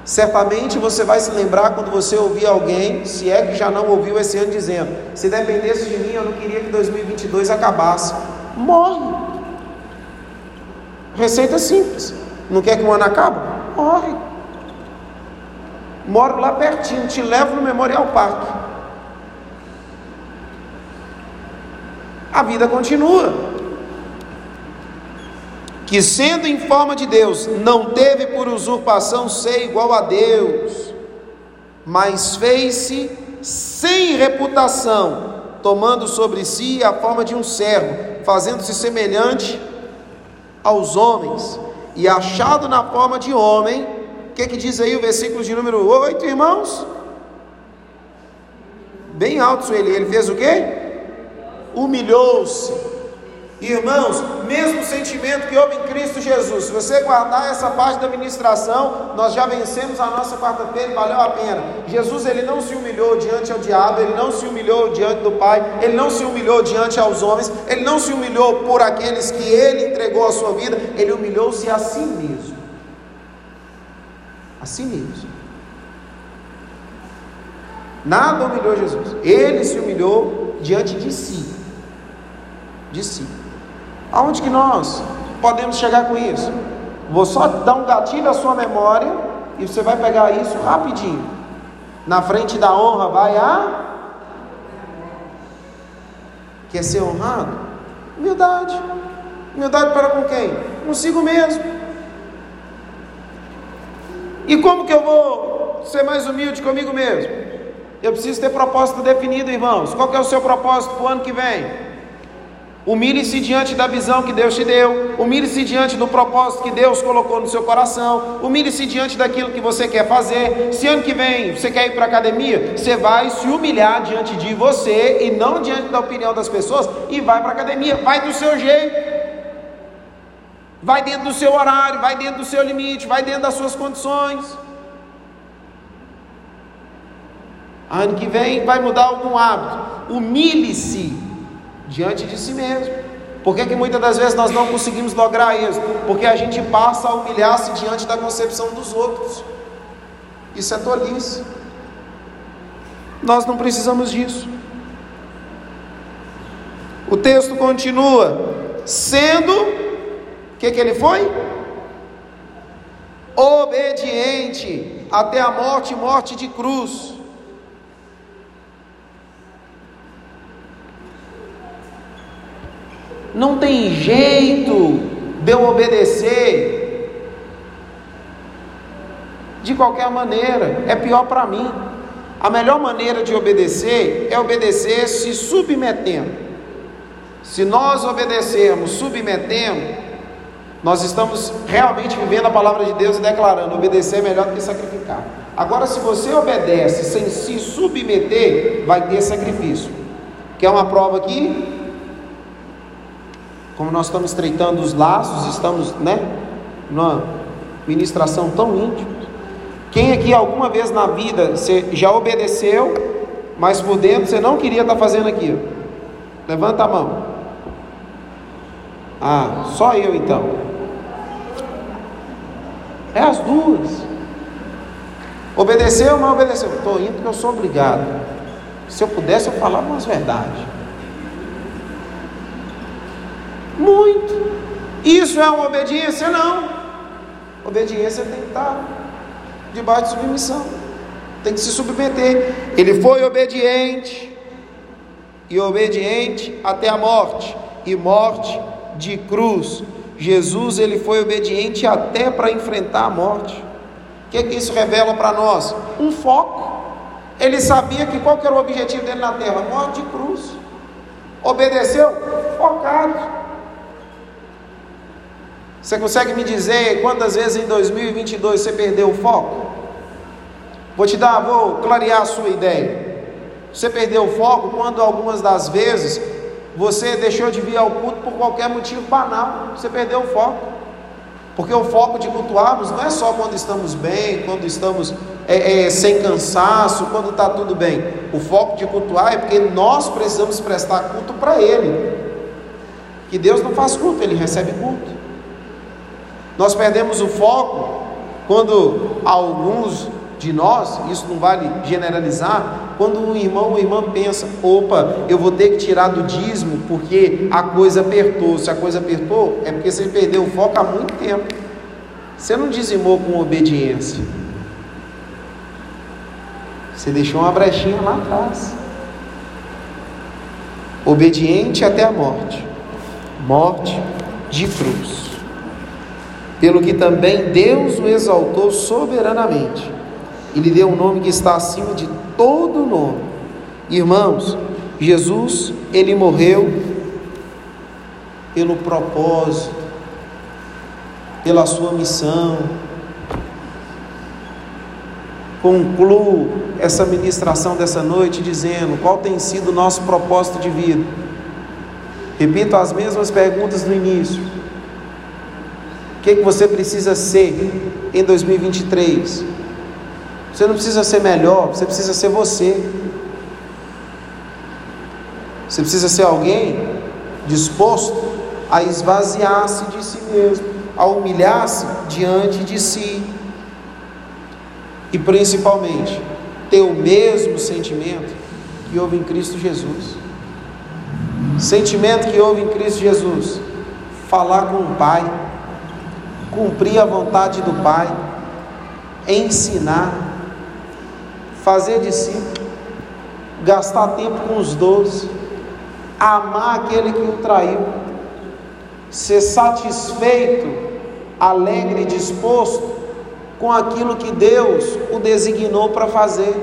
Certamente você vai se lembrar quando você ouvir alguém, se é que já não ouviu esse ano, dizendo: se dependesse de mim, eu não queria que 2022 acabasse. Morre. Receita simples. Não quer que o ano acabe? Morre. Moro lá pertinho, te levo no Memorial Park. A vida continua. Que sendo em forma de Deus, não teve por usurpação ser igual a Deus, mas fez-se sem reputação, tomando sobre si a forma de um servo, fazendo-se semelhante aos homens, e achado na forma de homem, o que, que diz aí o versículo de número 8, irmãos? Bem alto ele, ele fez o quê? Humilhou-se Irmãos, mesmo sentimento que houve em Cristo Jesus, se você guardar essa parte da ministração, nós já vencemos a nossa quarta-feira valeu a pena. Jesus ele não se humilhou diante ao diabo, ele não se humilhou diante do Pai, ele não se humilhou diante aos homens, ele não se humilhou por aqueles que ele entregou a sua vida, ele humilhou-se a si mesmo. A si mesmo. Nada humilhou Jesus. Ele se humilhou diante de si. De si. Aonde que nós podemos chegar com isso? Vou só dar um gatilho à sua memória e você vai pegar isso rapidinho. Na frente da honra vai a quer ser honrado? Humildade. Humildade para com quem? Consigo mesmo. E como que eu vou ser mais humilde comigo mesmo? Eu preciso ter propósito definido, irmãos. Qual que é o seu propósito para o ano que vem? Humilhe-se diante da visão que Deus te deu, humilhe-se diante do propósito que Deus colocou no seu coração, humilhe-se diante daquilo que você quer fazer. Se ano que vem você quer ir para a academia, você vai se humilhar diante de você e não diante da opinião das pessoas e vai para a academia, vai do seu jeito, vai dentro do seu horário, vai dentro do seu limite, vai dentro das suas condições. Ano que vem vai mudar algum hábito, humilhe-se diante de si mesmo. Por que, que muitas das vezes nós não conseguimos lograr isso? Porque a gente passa a humilhar-se diante da concepção dos outros. Isso é tolice. Nós não precisamos disso. O texto continua: sendo, o que, que ele foi? Obediente até a morte morte de cruz. Não tem jeito de eu obedecer. de qualquer maneira, é pior para mim. A melhor maneira de obedecer é obedecer se submetendo. Se nós obedecermos submetendo, nós estamos realmente vivendo a palavra de Deus e declarando: obedecer é melhor do que sacrificar. Agora, se você obedece sem se submeter, vai ter sacrifício. Quer uma prova aqui? Como nós estamos estreitando os laços, estamos, né, numa ministração tão íntima. Quem aqui alguma vez na vida você já obedeceu, mas por dentro você não queria estar fazendo aquilo? Levanta a mão. Ah, só eu então. É as duas. Obedeceu, mas obedeceu. Estou indo porque eu sou obrigado. Se eu pudesse, eu falava umas verdades. Muito. Isso é uma obediência? Não. Obediência tem que estar debaixo de submissão. Tem que se submeter. Ele foi obediente. E obediente até a morte. E morte de cruz. Jesus ele foi obediente até para enfrentar a morte. O que, que isso revela para nós? Um foco. Ele sabia que qual que era o objetivo dele na terra? Morte de cruz. Obedeceu? Focado. Você consegue me dizer quantas vezes em 2022 você perdeu o foco? Vou te dar, vou clarear a sua ideia. Você perdeu o foco quando algumas das vezes você deixou de vir ao culto por qualquer motivo banal. Você perdeu o foco. Porque o foco de cultuarmos não é só quando estamos bem, quando estamos é, é, sem cansaço, quando está tudo bem. O foco de cultuar é porque nós precisamos prestar culto para Ele. Que Deus não faz culto, Ele recebe culto. Nós perdemos o foco quando alguns de nós, isso não vale generalizar, quando um irmão ou irmã pensa, opa, eu vou ter que tirar do dízimo porque a coisa apertou. Se a coisa apertou, é porque você perdeu o foco há muito tempo. Você não dizimou com obediência. Você deixou uma brechinha lá atrás. Obediente até a morte. Morte de cruz. Pelo que também Deus o exaltou soberanamente e lhe deu um nome que está acima de todo nome. Irmãos, Jesus, ele morreu pelo propósito, pela sua missão. Concluo essa ministração dessa noite dizendo qual tem sido o nosso propósito de vida. Repito as mesmas perguntas no início. Que, que você precisa ser em 2023? Você não precisa ser melhor, você precisa ser você. Você precisa ser alguém disposto a esvaziar-se de si mesmo, a humilhar-se diante de si. E principalmente, ter o mesmo sentimento que houve em Cristo Jesus. Sentimento que houve em Cristo Jesus. Falar com o Pai, cumprir a vontade do Pai, ensinar fazer discípulo, gastar tempo com os doze, amar aquele que o traiu, ser satisfeito, alegre e disposto com aquilo que Deus o designou para fazer,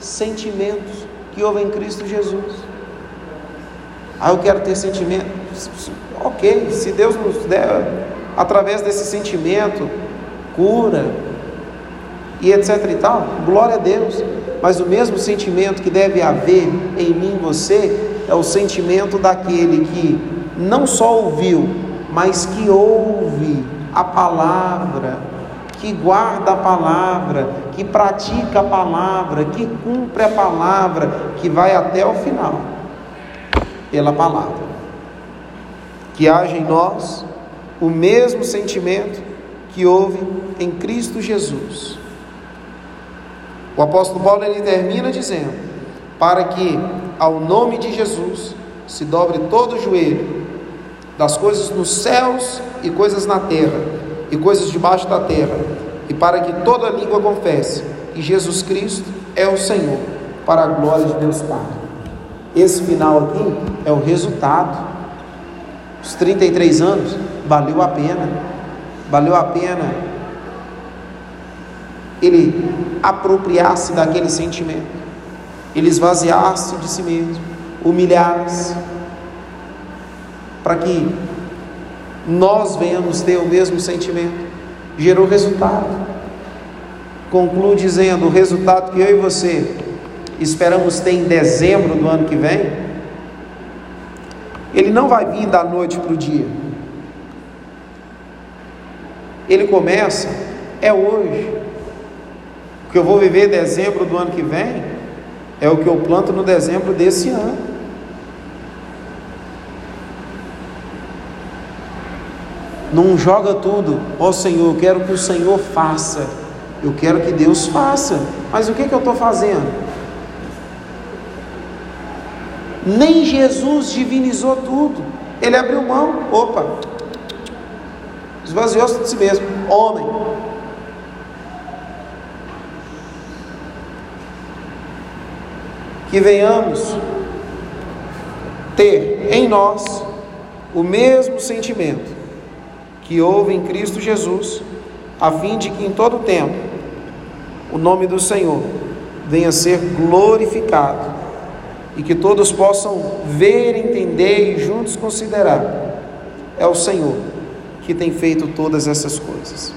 sentimentos que houve em Cristo Jesus. Ah, eu quero ter sentimento. Ok, se Deus nos der, através desse sentimento, cura, e etc e tal, glória a Deus. Mas o mesmo sentimento que deve haver em mim e você é o sentimento daquele que não só ouviu, mas que ouve a palavra, que guarda a palavra, que pratica a palavra, que cumpre a palavra, que vai até o final pela palavra. Que haja em nós o mesmo sentimento que houve em Cristo Jesus o apóstolo Paulo ele termina dizendo: para que ao nome de Jesus se dobre todo o joelho das coisas nos céus e coisas na terra e coisas debaixo da terra, e para que toda língua confesse que Jesus Cristo é o Senhor, para a glória de Deus Pai. Esse final aqui é o resultado. Os 33 anos valeu a pena. Valeu a pena ele apropriar-se daquele sentimento, ele esvaziar-se de si mesmo, humilhar-se, para que nós venhamos ter o mesmo sentimento. Gerou resultado. Concluo dizendo: o resultado que eu e você esperamos ter em dezembro do ano que vem, ele não vai vir da noite para o dia. Ele começa, é hoje. O que eu vou viver em dezembro do ano que vem é o que eu planto no dezembro desse ano. Não joga tudo, ó oh, Senhor, eu quero que o Senhor faça. Eu quero que Deus faça. Mas o que, que eu estou fazendo? Nem Jesus divinizou tudo. Ele abriu mão, opa, esvaziou-se de si mesmo. Homem. Que venhamos ter em nós o mesmo sentimento que houve em Cristo Jesus, a fim de que em todo tempo o nome do Senhor venha ser glorificado e que todos possam ver, entender e juntos considerar: é o Senhor que tem feito todas essas coisas.